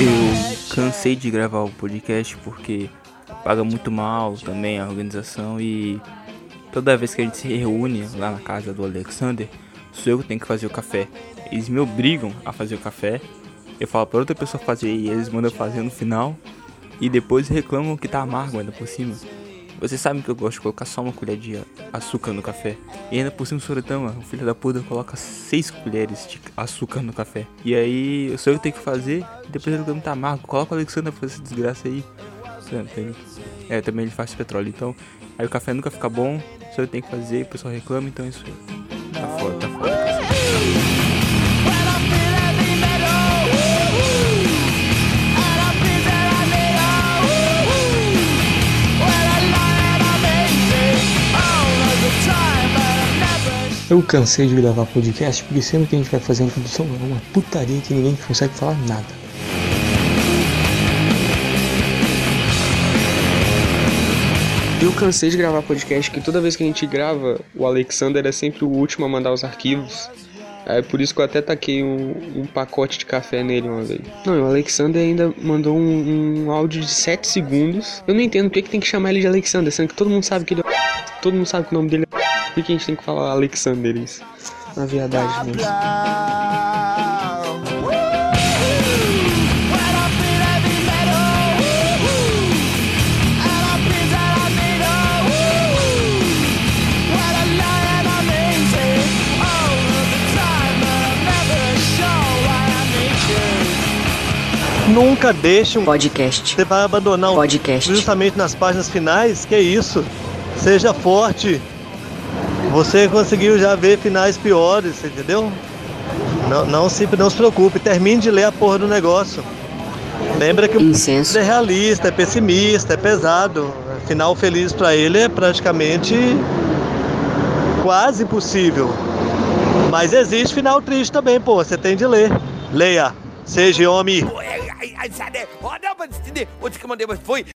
Eu cansei de gravar o podcast porque paga muito mal também a organização e toda vez que a gente se reúne lá na casa do Alexander, sou eu que tenho que fazer o café. Eles me obrigam a fazer o café. Eu falo para outra pessoa fazer e eles mandam fazer no final. E depois reclamam que tá amargo ainda por cima. Vocês sabem que eu gosto de colocar só uma colher de açúcar no café. E ainda por cima o Sorotama, o filho da puta, coloca 6 colheres de açúcar no café. E aí eu sou eu que tenho que fazer. E depois ele reclama tá amargo. Coloca o Alexander pra fazer essa desgraça aí. É, também ele faz petróleo. Então, aí o café nunca fica bom. Só eu tenho que fazer, o pessoal reclama, então é isso aí. Tá foda. Eu cansei de gravar podcast porque sempre que a gente vai fazer uma introdução é uma putaria que ninguém consegue falar nada. Eu cansei de gravar podcast que toda vez que a gente grava, o Alexander é sempre o último a mandar os arquivos. É por isso que eu até taquei um, um pacote de café nele uma vez. Não, o Alexander ainda mandou um, um áudio de 7 segundos. Eu não entendo por que, que tem que chamar ele de Alexander, sendo que todo mundo sabe que ele é. Todo mundo sabe que o nome dele é. Por que a gente tem que falar Alexander isso? Na verdade mesmo. Nunca deixe um podcast. Você vai abandonar um podcast. Justamente nas páginas finais, que é isso. Seja forte. Você conseguiu já ver finais piores, entendeu? Não, não, se, não se preocupe, termine de ler a porra do negócio. Lembra que Incenso. o é realista, é pessimista, é pesado. Final feliz para ele é praticamente quase impossível. Mas existe final triste também, pô. Você tem de ler. Leia. Seja homem.